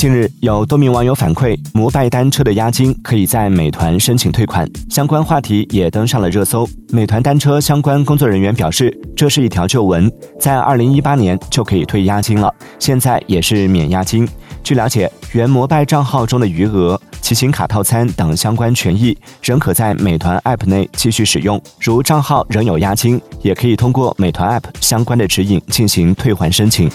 近日有多名网友反馈摩拜单车的押金可以在美团申请退款相关话题也登上了热搜。美团单车相关工作人员表示这是一条旧闻在二零一八年就可以退押金了。现在也是免押金据了解原摩拜账号中的余额骑行卡套餐等相关权益仍可在美团 app 内继续使用。如账号仍有押金也可以通过美团 app 相关的指引进行退还申请。